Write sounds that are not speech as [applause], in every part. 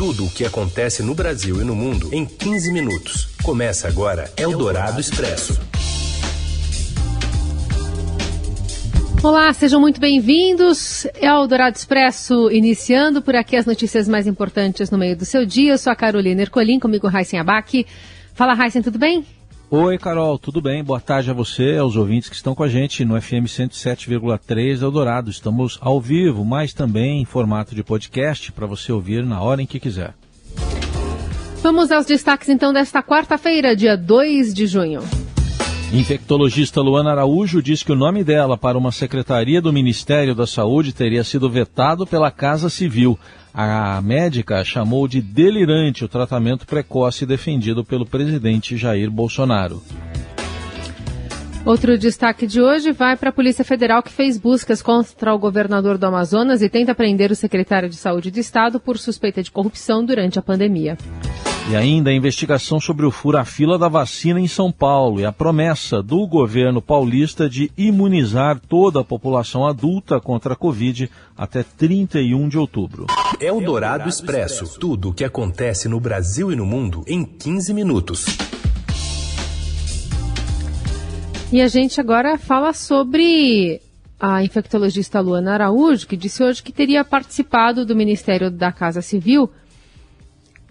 Tudo o que acontece no Brasil e no mundo em 15 minutos. Começa agora Eldorado Expresso. Olá, sejam muito bem-vindos. É o Dourado Expresso iniciando por aqui as notícias mais importantes no meio do seu dia. Eu sou a Carolina Ercolim, comigo Raíssen Abac. Fala, Raíssen, tudo bem? Oi, Carol, tudo bem? Boa tarde a você, aos ouvintes que estão com a gente no FM 107,3 Eldorado. Estamos ao vivo, mas também em formato de podcast para você ouvir na hora em que quiser. Vamos aos destaques então desta quarta-feira, dia 2 de junho. Infectologista Luana Araújo diz que o nome dela para uma secretaria do Ministério da Saúde teria sido vetado pela Casa Civil. A médica chamou de delirante o tratamento precoce defendido pelo presidente Jair Bolsonaro. Outro destaque de hoje vai para a Polícia Federal que fez buscas contra o governador do Amazonas e tenta prender o secretário de Saúde do Estado por suspeita de corrupção durante a pandemia. E ainda a investigação sobre o fura-fila da vacina em São Paulo e a promessa do governo paulista de imunizar toda a população adulta contra a Covid até 31 de outubro. É o Dourado Expresso. Tudo o que acontece no Brasil e no mundo em 15 minutos. E a gente agora fala sobre a infectologista Luana Araújo, que disse hoje que teria participado do Ministério da Casa Civil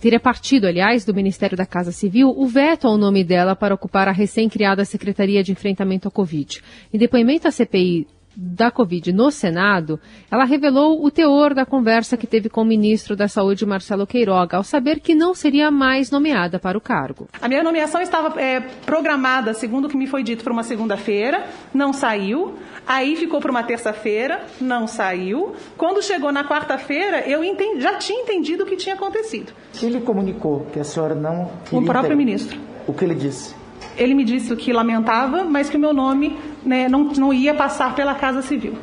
teria partido, aliás, do Ministério da Casa Civil o veto ao nome dela para ocupar a recém-criada Secretaria de Enfrentamento à Covid. Em depoimento à CPI da Covid no Senado, ela revelou o teor da conversa que teve com o ministro da Saúde, Marcelo Queiroga, ao saber que não seria mais nomeada para o cargo. A minha nomeação estava é, programada, segundo o que me foi dito, para uma segunda-feira, não saiu. Aí ficou para uma terça-feira, não saiu. Quando chegou na quarta-feira, eu entendi, já tinha entendido o que tinha acontecido. Quem lhe comunicou que a senhora não. O próprio ter... ministro. O que ele disse? Ele me disse que lamentava, mas que o meu nome né, não, não ia passar pela Casa Civil.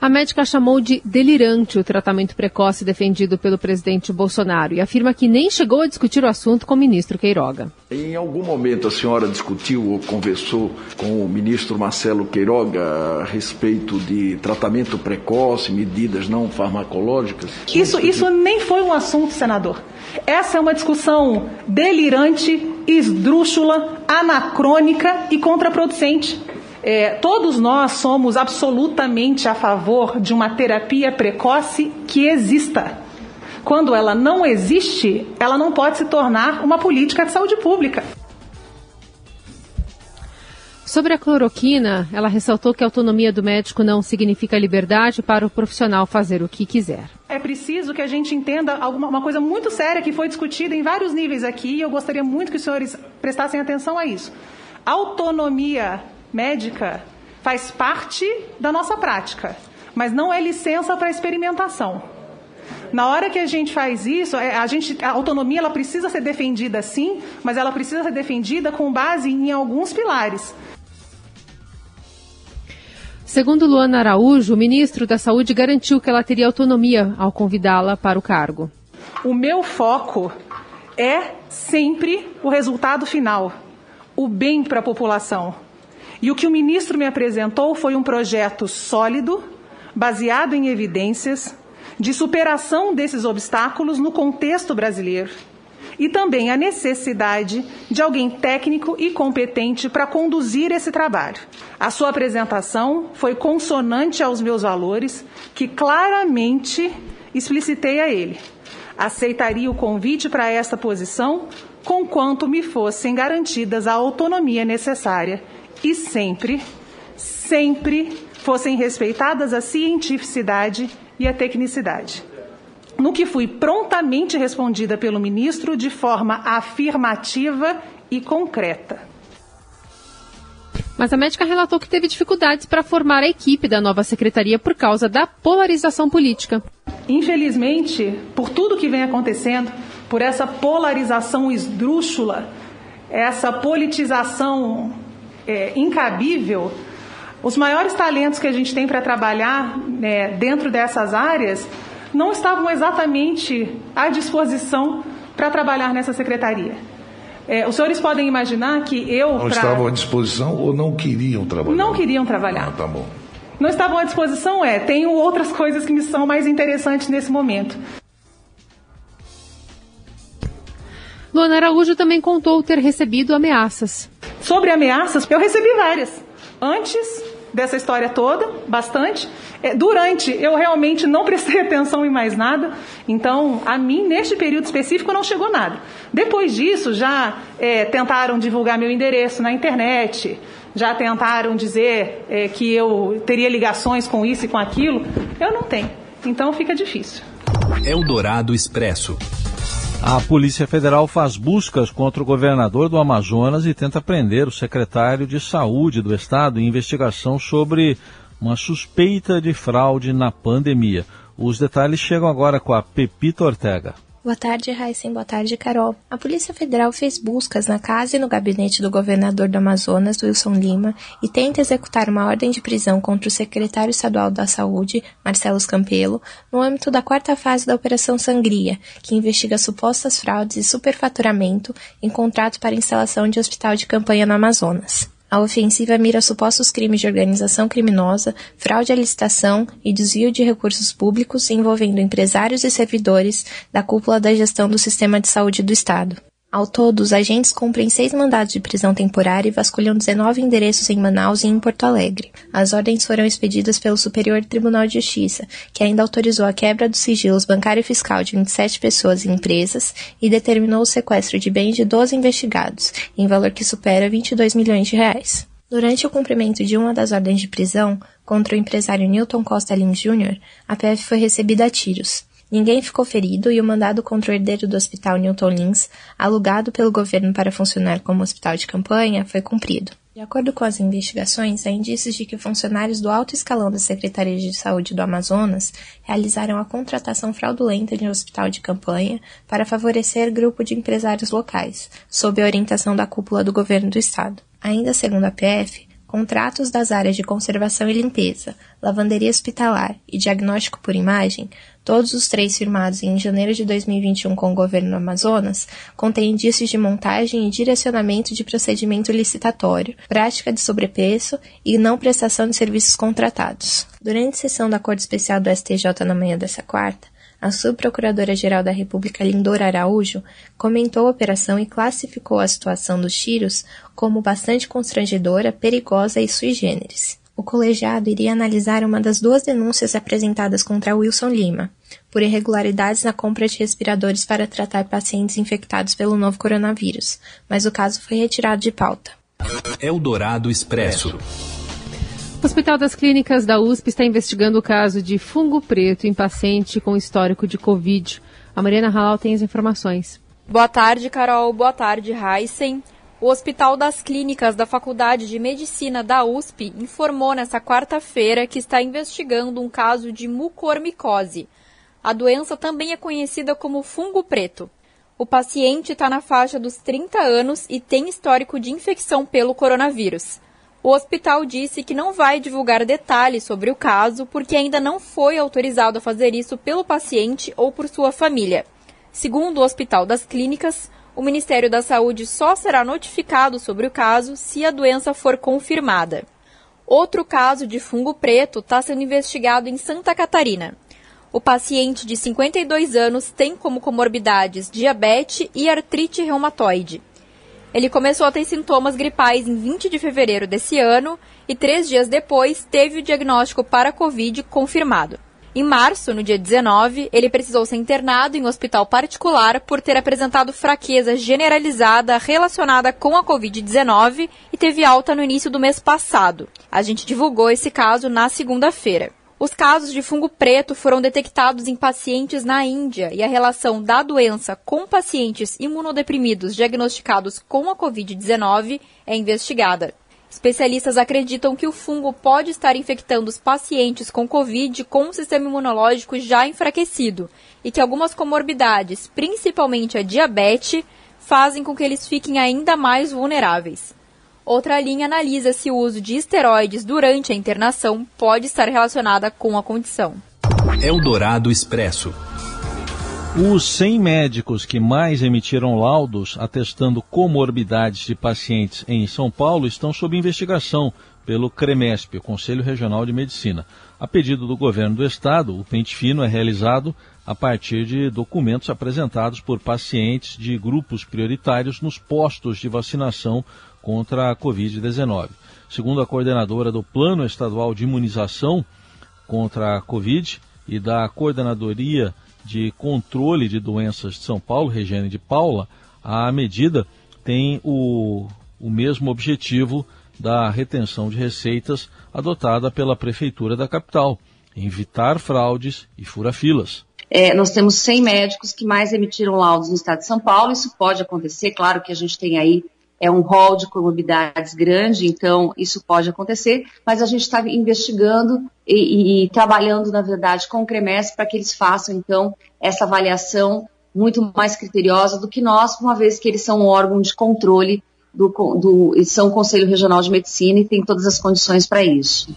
A médica chamou de delirante o tratamento precoce defendido pelo presidente Bolsonaro e afirma que nem chegou a discutir o assunto com o ministro Queiroga. Em algum momento a senhora discutiu ou conversou com o ministro Marcelo Queiroga a respeito de tratamento precoce, medidas não farmacológicas? Isso, isso nem foi um assunto, senador. Essa é uma discussão delirante, esdrúxula, anacrônica e contraproducente. É, todos nós somos absolutamente a favor de uma terapia precoce que exista. Quando ela não existe, ela não pode se tornar uma política de saúde pública. Sobre a cloroquina, ela ressaltou que a autonomia do médico não significa liberdade para o profissional fazer o que quiser. É preciso que a gente entenda alguma, uma coisa muito séria que foi discutida em vários níveis aqui e eu gostaria muito que os senhores prestassem atenção a isso. Autonomia médica faz parte da nossa prática, mas não é licença para experimentação. Na hora que a gente faz isso, é, a, gente, a autonomia ela precisa ser defendida sim, mas ela precisa ser defendida com base em alguns pilares. Segundo Luana Araújo, o ministro da Saúde garantiu que ela teria autonomia ao convidá-la para o cargo. O meu foco é sempre o resultado final, o bem para a população. E o que o ministro me apresentou foi um projeto sólido, baseado em evidências, de superação desses obstáculos no contexto brasileiro. E também a necessidade de alguém técnico e competente para conduzir esse trabalho. A sua apresentação foi consonante aos meus valores, que claramente explicitei a ele. Aceitaria o convite para esta posição, conquanto me fossem garantidas a autonomia necessária e sempre, sempre fossem respeitadas a cientificidade e a tecnicidade. No que fui prontamente respondida pelo ministro de forma afirmativa e concreta. Mas a médica relatou que teve dificuldades para formar a equipe da nova secretaria por causa da polarização política. Infelizmente, por tudo que vem acontecendo, por essa polarização esdrúxula, essa politização é, incabível, os maiores talentos que a gente tem para trabalhar né, dentro dessas áreas não estavam exatamente à disposição para trabalhar nessa secretaria. É, os senhores podem imaginar que eu. Não pra... estavam à disposição ou não queriam trabalhar? Não queriam trabalhar. Ah, tá bom. não estavam à disposição é, tenho outras coisas que me são mais interessantes nesse momento. Luana Araújo também contou ter recebido ameaças. Sobre ameaças, eu recebi várias. Antes dessa história toda, bastante. É, durante, eu realmente não prestei [laughs] atenção em mais nada, então a mim, neste período específico, não chegou nada. Depois disso, já é, tentaram divulgar meu endereço na internet, já tentaram dizer é, que eu teria ligações com isso e com aquilo. Eu não tenho, então fica difícil. Eldorado Expresso. A Polícia Federal faz buscas contra o governador do Amazonas e tenta prender o secretário de Saúde do Estado em investigação sobre uma suspeita de fraude na pandemia. Os detalhes chegam agora com a Pepita Ortega. Boa tarde, Raíssen. Boa tarde, Carol. A Polícia Federal fez buscas na casa e no gabinete do governador do Amazonas, Wilson Lima, e tenta executar uma ordem de prisão contra o secretário estadual da Saúde, Marcelo Campelo, no âmbito da quarta fase da Operação Sangria, que investiga supostas fraudes e superfaturamento em contrato para instalação de hospital de campanha no Amazonas. A ofensiva mira supostos crimes de organização criminosa, fraude à licitação e desvio de recursos públicos envolvendo empresários e servidores da cúpula da gestão do sistema de saúde do Estado. Ao todo, os agentes cumprem seis mandados de prisão temporária e vasculham 19 endereços em Manaus e em Porto Alegre. As ordens foram expedidas pelo Superior Tribunal de Justiça, que ainda autorizou a quebra dos sigilos bancário e fiscal de 27 pessoas e empresas e determinou o sequestro de bens de 12 investigados, em valor que supera 22 milhões de reais. Durante o cumprimento de uma das ordens de prisão contra o empresário Newton Costa Lins Jr., a PF foi recebida a tiros. Ninguém ficou ferido e o mandado contra o herdeiro do Hospital Newton Lins, alugado pelo governo para funcionar como hospital de campanha, foi cumprido. De acordo com as investigações, há indícios de que funcionários do alto escalão da Secretaria de Saúde do Amazonas realizaram a contratação fraudulenta de um hospital de campanha para favorecer grupo de empresários locais, sob a orientação da cúpula do governo do estado. Ainda segundo a PF, Contratos das áreas de conservação e limpeza, lavanderia hospitalar e diagnóstico por imagem, todos os três firmados em janeiro de 2021 com o governo do Amazonas, contêm indícios de montagem e direcionamento de procedimento licitatório, prática de sobrepreço e não prestação de serviços contratados. Durante sessão da Corte Especial do STJ na manhã dessa quarta, a subprocuradora-geral da República, Lindora Araújo, comentou a operação e classificou a situação dos tiros como bastante constrangedora, perigosa e sui generis. O colegiado iria analisar uma das duas denúncias apresentadas contra Wilson Lima, por irregularidades na compra de respiradores para tratar pacientes infectados pelo novo coronavírus, mas o caso foi retirado de pauta. Eldorado Expresso. O Hospital das Clínicas da USP está investigando o caso de fungo preto em paciente com histórico de Covid. A Mariana Halal tem as informações. Boa tarde, Carol. Boa tarde, Heisen. O Hospital das Clínicas da Faculdade de Medicina da USP informou nesta quarta-feira que está investigando um caso de mucormicose. A doença também é conhecida como fungo preto. O paciente está na faixa dos 30 anos e tem histórico de infecção pelo coronavírus. O hospital disse que não vai divulgar detalhes sobre o caso porque ainda não foi autorizado a fazer isso pelo paciente ou por sua família. Segundo o Hospital das Clínicas, o Ministério da Saúde só será notificado sobre o caso se a doença for confirmada. Outro caso de fungo preto está sendo investigado em Santa Catarina. O paciente de 52 anos tem como comorbidades diabetes e artrite reumatoide. Ele começou a ter sintomas gripais em 20 de fevereiro desse ano e três dias depois teve o diagnóstico para Covid confirmado. Em março, no dia 19, ele precisou ser internado em um hospital particular por ter apresentado fraqueza generalizada relacionada com a Covid-19 e teve alta no início do mês passado. A gente divulgou esse caso na segunda-feira. Os casos de fungo preto foram detectados em pacientes na Índia e a relação da doença com pacientes imunodeprimidos diagnosticados com a Covid-19 é investigada. Especialistas acreditam que o fungo pode estar infectando os pacientes com Covid com um sistema imunológico já enfraquecido e que algumas comorbidades, principalmente a diabetes, fazem com que eles fiquem ainda mais vulneráveis. Outra linha analisa se o uso de esteroides durante a internação pode estar relacionada com a condição. Eldorado Expresso. Os 100 médicos que mais emitiram laudos atestando comorbidades de pacientes em São Paulo estão sob investigação pelo CREMESP, o Conselho Regional de Medicina. A pedido do governo do estado, o pente fino é realizado a partir de documentos apresentados por pacientes de grupos prioritários nos postos de vacinação contra a Covid-19. Segundo a coordenadora do Plano Estadual de Imunização contra a Covid e da Coordenadoria de Controle de Doenças de São Paulo, Regiane de Paula, a medida tem o, o mesmo objetivo da retenção de receitas adotada pela Prefeitura da capital, evitar fraudes e fura-filas. É, nós temos 100 médicos que mais emitiram laudos no estado de São Paulo. Isso pode acontecer, claro que a gente tem aí é um rol de comorbidades grande, então isso pode acontecer, mas a gente está investigando e, e, trabalhando, na verdade, com o CREMES para que eles façam, então, essa avaliação muito mais criteriosa do que nós, uma vez que eles são um órgão de controle do, do são o Conselho Regional de Medicina e tem todas as condições para isso.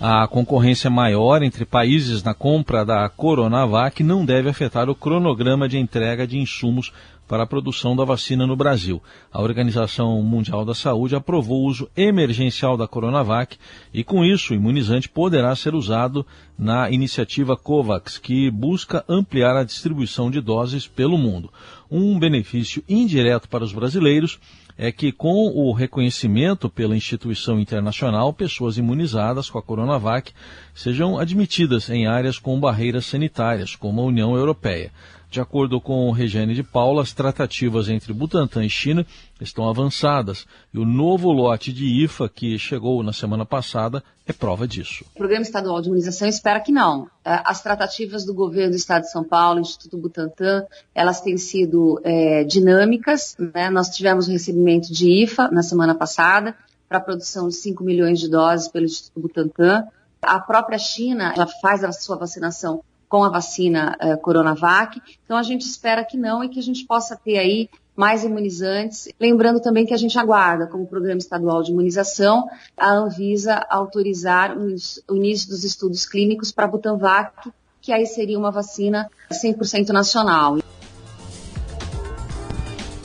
A concorrência maior entre países na compra da Coronavac não deve afetar o cronograma de entrega de insumos para a produção da vacina no Brasil. A Organização Mundial da Saúde aprovou o uso emergencial da Coronavac e, com isso, o imunizante poderá ser usado na iniciativa COVAX, que busca ampliar a distribuição de doses pelo mundo. Um benefício indireto para os brasileiros é que, com o reconhecimento pela instituição internacional, pessoas imunizadas com a Coronavac sejam admitidas em áreas com barreiras sanitárias, como a União Europeia. De acordo com Regiane de Paula, as tratativas entre Butantan e China estão avançadas e o novo lote de IFA que chegou na semana passada é prova disso. O Programa Estadual de Imunização espera que não. É, as tratativas do governo do Estado de São Paulo, Instituto Butantan, elas têm sido é, dinâmicas. Né? Nós tivemos o recebimento de IFA na semana passada para a produção de 5 milhões de doses pelo Instituto Butantan. A própria China já faz a sua vacinação com a vacina uh, Coronavac. Então a gente espera que não e que a gente possa ter aí mais imunizantes. Lembrando também que a gente aguarda, como Programa Estadual de Imunização, a Anvisa autorizar o início dos estudos clínicos para a Butanvac, que aí seria uma vacina 100% nacional.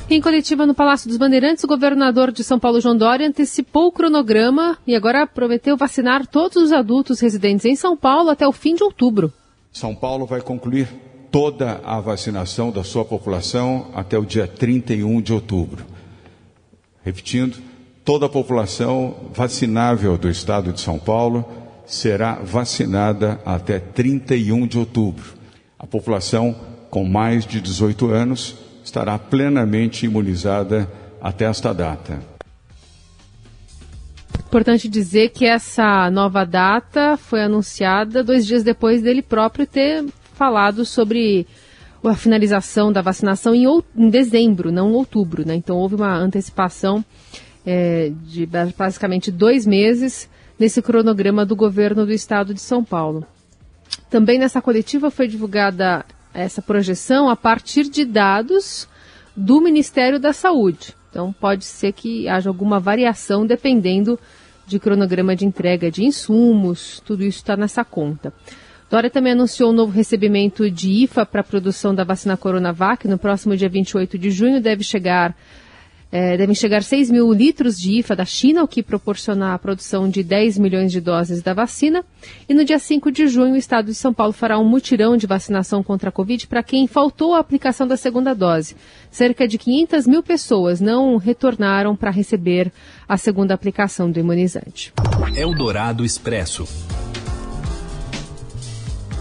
Em coletiva no Palácio dos Bandeirantes, o governador de São Paulo, João Dória, antecipou o cronograma e agora prometeu vacinar todos os adultos residentes em São Paulo até o fim de outubro. São Paulo vai concluir toda a vacinação da sua população até o dia 31 de outubro. Repetindo, toda a população vacinável do estado de São Paulo será vacinada até 31 de outubro. A população com mais de 18 anos estará plenamente imunizada até esta data. Importante dizer que essa nova data foi anunciada dois dias depois dele próprio ter falado sobre a finalização da vacinação em, em dezembro, não em outubro. Né? Então houve uma antecipação é, de basicamente dois meses nesse cronograma do governo do estado de São Paulo. Também nessa coletiva foi divulgada essa projeção a partir de dados do Ministério da Saúde. Então pode ser que haja alguma variação dependendo de cronograma de entrega de insumos, tudo isso está nessa conta. Dória também anunciou um novo recebimento de IFA para a produção da vacina Coronavac. No próximo dia 28 de junho deve chegar é, devem chegar 6 mil litros de IFA da China, o que proporciona a produção de 10 milhões de doses da vacina. E no dia 5 de junho, o estado de São Paulo fará um mutirão de vacinação contra a Covid para quem faltou a aplicação da segunda dose. Cerca de 500 mil pessoas não retornaram para receber a segunda aplicação do imunizante. Eldorado Expresso.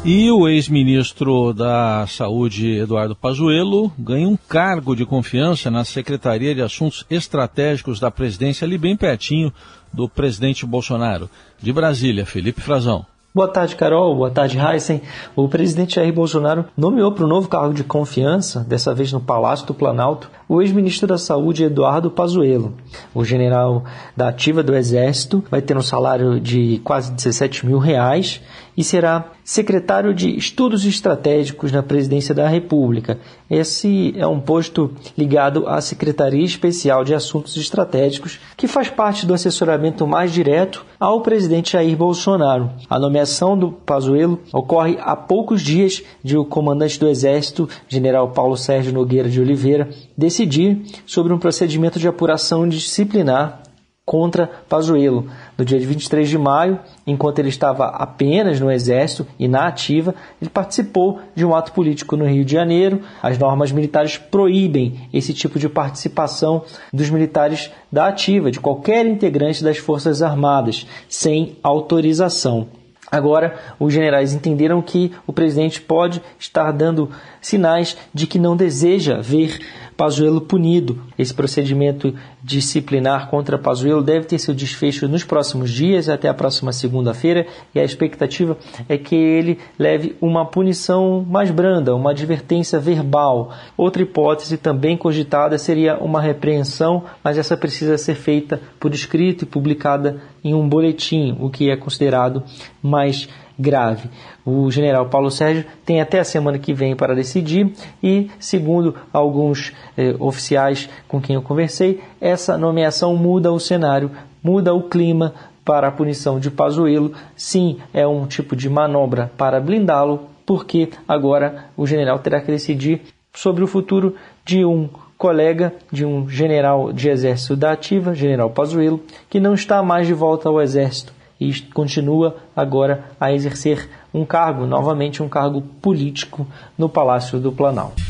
E o ex-ministro da Saúde, Eduardo Pazuello, ganha um cargo de confiança na Secretaria de Assuntos Estratégicos da presidência, ali bem pertinho do presidente Bolsonaro. De Brasília, Felipe Frazão. Boa tarde, Carol. Boa tarde, Heisen. O presidente Jair Bolsonaro nomeou para o novo cargo de confiança, dessa vez no Palácio do Planalto, o ex-ministro da Saúde Eduardo Pazuello. O general da ativa do Exército vai ter um salário de quase 17 mil reais e será secretário de Estudos Estratégicos na Presidência da República. Esse é um posto ligado à Secretaria Especial de Assuntos Estratégicos, que faz parte do assessoramento mais direto ao presidente Jair Bolsonaro. A nomeação do Pazuello ocorre há poucos dias de o comandante do Exército, general Paulo Sérgio Nogueira de Oliveira, decidir sobre um procedimento de apuração disciplinar contra Pazuello. No dia 23 de maio, enquanto ele estava apenas no Exército e na ativa, ele participou de um ato político no Rio de Janeiro. As normas militares proíbem esse tipo de participação dos militares da ativa, de qualquer integrante das Forças Armadas, sem autorização. Agora, os generais entenderam que o presidente pode estar dando sinais de que não deseja ver Pazuello punido. Esse procedimento disciplinar contra Pazuello deve ter seu desfecho nos próximos dias, até a próxima segunda-feira, e a expectativa é que ele leve uma punição mais branda, uma advertência verbal. Outra hipótese também cogitada seria uma repreensão, mas essa precisa ser feita por escrito e publicada em um boletim, o que é considerado mais grave. O general Paulo Sérgio tem até a semana que vem para decidir e, segundo alguns eh, oficiais com quem eu conversei, essa nomeação muda o cenário, muda o clima para a punição de Pazuello. Sim, é um tipo de manobra para blindá-lo, porque agora o general terá que decidir sobre o futuro de um colega de um general de exército da ativa, general Pazuello, que não está mais de volta ao exército e continua agora a exercer um cargo, novamente um cargo político no Palácio do Planalto.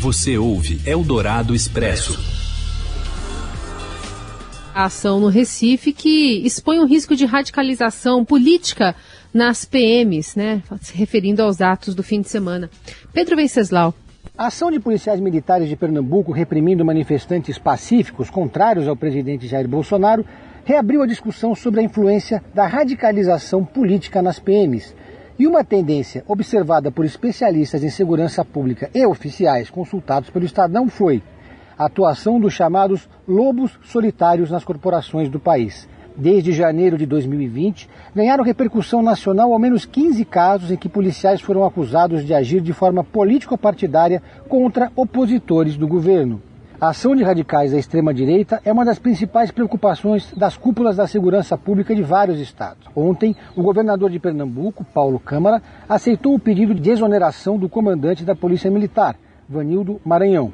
Você ouve Eldorado Expresso. A ação no Recife que expõe um risco de radicalização política nas PMs, né? Se referindo aos atos do fim de semana. Pedro Venceslau. A ação de policiais militares de Pernambuco reprimindo manifestantes pacíficos contrários ao presidente Jair Bolsonaro reabriu a discussão sobre a influência da radicalização política nas PMs. E uma tendência observada por especialistas em segurança pública e oficiais consultados pelo Estadão foi a atuação dos chamados lobos solitários nas corporações do país. Desde janeiro de 2020, ganharam repercussão nacional ao menos 15 casos em que policiais foram acusados de agir de forma político-partidária contra opositores do governo. A ação de radicais da extrema-direita é uma das principais preocupações das cúpulas da segurança pública de vários estados. Ontem, o governador de Pernambuco, Paulo Câmara, aceitou o pedido de exoneração do comandante da Polícia Militar, Vanildo Maranhão.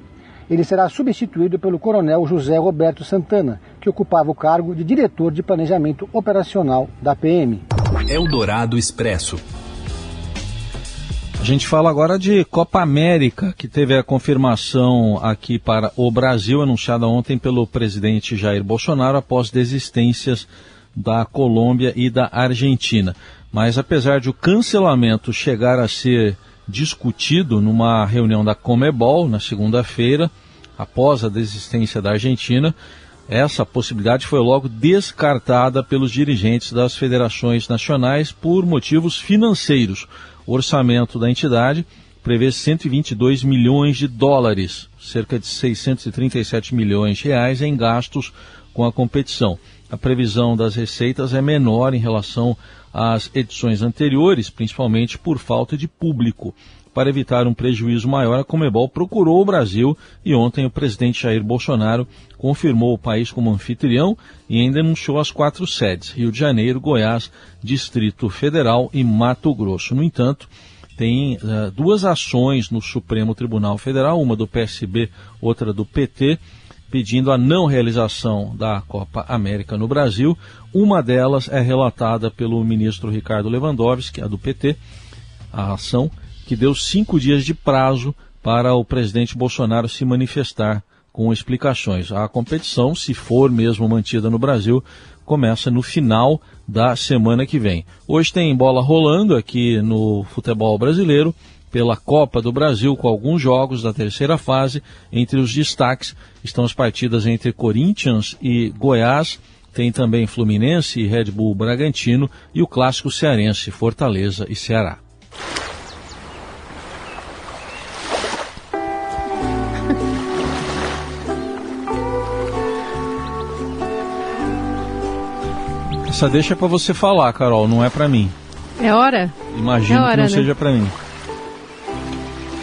Ele será substituído pelo coronel José Roberto Santana, que ocupava o cargo de diretor de planejamento operacional da PM. Eldorado Expresso. A gente fala agora de Copa América, que teve a confirmação aqui para o Brasil, anunciada ontem pelo presidente Jair Bolsonaro após desistências da Colômbia e da Argentina. Mas apesar de o cancelamento chegar a ser discutido numa reunião da Comebol na segunda-feira, após a desistência da Argentina, essa possibilidade foi logo descartada pelos dirigentes das federações nacionais por motivos financeiros. O orçamento da entidade prevê 122 milhões de dólares, cerca de 637 milhões de reais em gastos com a competição. A previsão das receitas é menor em relação às edições anteriores, principalmente por falta de público. Para evitar um prejuízo maior, a Comebol procurou o Brasil e ontem o presidente Jair Bolsonaro confirmou o país como anfitrião e ainda anunciou as quatro sedes: Rio de Janeiro, Goiás, Distrito Federal e Mato Grosso. No entanto, tem uh, duas ações no Supremo Tribunal Federal, uma do PSB, outra do PT, pedindo a não realização da Copa América no Brasil. Uma delas é relatada pelo ministro Ricardo Lewandowski, a do PT, a ação que deu cinco dias de prazo para o presidente Bolsonaro se manifestar com explicações. A competição, se for mesmo mantida no Brasil, começa no final da semana que vem. Hoje tem bola rolando aqui no futebol brasileiro pela Copa do Brasil com alguns jogos da terceira fase. Entre os destaques estão as partidas entre Corinthians e Goiás. Tem também Fluminense e Red Bull Bragantino e o clássico cearense Fortaleza e Ceará. Essa deixa é para você falar, Carol, não é para mim. É hora? Imagino é hora, que não né? seja para mim.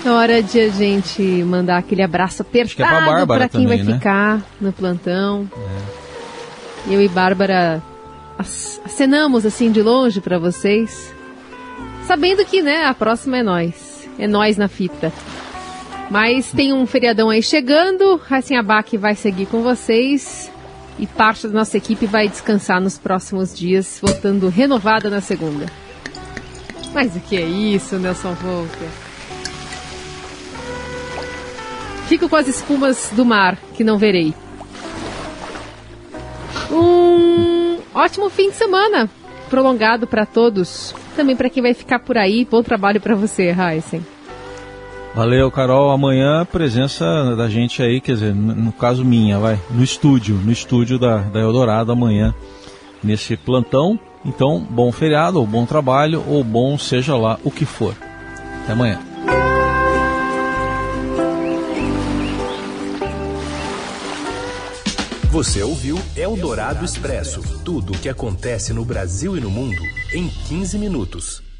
É hora de a gente mandar aquele abraço apertado é para quem também, vai né? ficar no plantão. É. Eu e Bárbara acenamos assim de longe para vocês, sabendo que, né, a próxima é nós. É nós na fita. Mas tem um feriadão aí chegando, Racinha Abac vai seguir com vocês. E parte da nossa equipe vai descansar nos próximos dias, voltando renovada na segunda. Mas o que é isso, Nelson Volker? Fico com as espumas do mar, que não verei. Um ótimo fim de semana, prolongado para todos. Também para quem vai ficar por aí. Bom trabalho para você, Heisen. Valeu, Carol. Amanhã presença da gente aí, quer dizer, no caso minha, vai, no estúdio, no estúdio da, da Eldorado amanhã, nesse plantão. Então, bom feriado, ou bom trabalho, ou bom seja lá o que for. Até amanhã. Você ouviu Eldorado Expresso tudo o que acontece no Brasil e no mundo em 15 minutos.